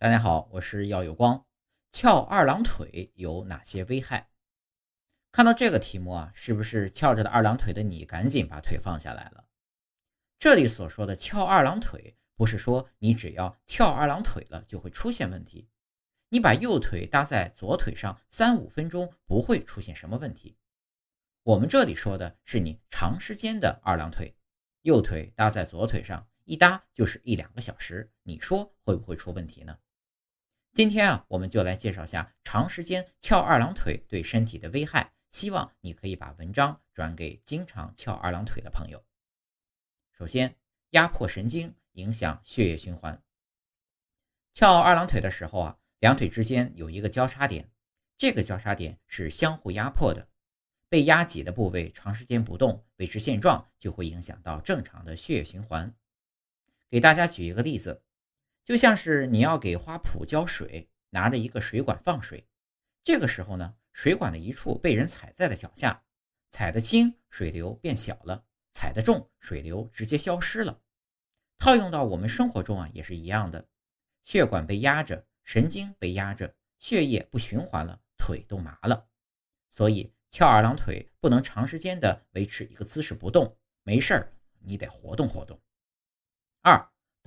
大家好，我是耀有光。翘二郎腿有哪些危害？看到这个题目啊，是不是翘着的二郎腿的你赶紧把腿放下来了？这里所说的翘二郎腿，不是说你只要翘二郎腿了就会出现问题。你把右腿搭在左腿上三五分钟不会出现什么问题。我们这里说的是你长时间的二郎腿，右腿搭在左腿上一搭就是一两个小时，你说会不会出问题呢？今天啊，我们就来介绍下长时间翘二郎腿对身体的危害。希望你可以把文章转给经常翘二郎腿的朋友。首先，压迫神经，影响血液循环。翘二郎腿的时候啊，两腿之间有一个交叉点，这个交叉点是相互压迫的。被压挤的部位长时间不动，维持现状，就会影响到正常的血液循环。给大家举一个例子。就像是你要给花圃浇水，拿着一个水管放水，这个时候呢，水管的一处被人踩在了脚下，踩得轻，水流变小了；踩得重，水流直接消失了。套用到我们生活中啊，也是一样的，血管被压着，神经被压着，血液不循环了，腿都麻了。所以翘二郎腿不能长时间的维持一个姿势不动，没事儿，你得活动活动。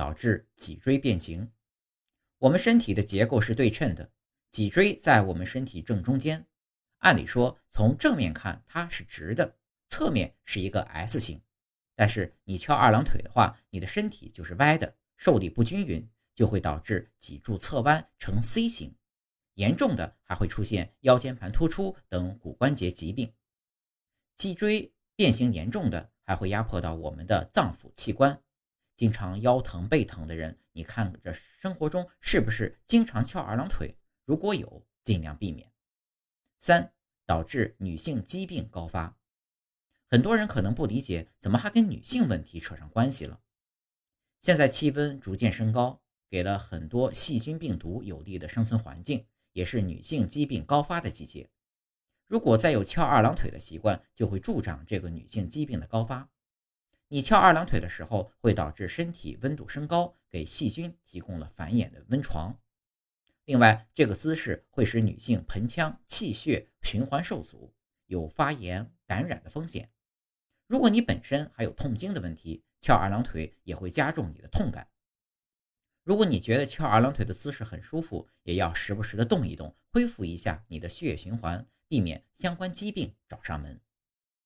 导致脊椎变形。我们身体的结构是对称的，脊椎在我们身体正中间。按理说，从正面看它是直的，侧面是一个 S 型。但是你翘二郎腿的话，你的身体就是歪的，受力不均匀，就会导致脊柱侧弯成 C 型。严重的还会出现腰间盘突出等骨关节疾病。脊椎变形严重的，还会压迫到我们的脏腑器官。经常腰疼背疼的人，你看着生活中是不是经常翘二郎腿？如果有，尽量避免。三、导致女性疾病高发。很多人可能不理解，怎么还跟女性问题扯上关系了？现在气温逐渐升高，给了很多细菌病毒有利的生存环境，也是女性疾病高发的季节。如果再有翘二郎腿的习惯，就会助长这个女性疾病的高发。你翘二郎腿的时候，会导致身体温度升高，给细菌提供了繁衍的温床。另外，这个姿势会使女性盆腔气血循环受阻，有发炎感染的风险。如果你本身还有痛经的问题，翘二郎腿也会加重你的痛感。如果你觉得翘二郎腿的姿势很舒服，也要时不时的动一动，恢复一下你的血液循环，避免相关疾病找上门。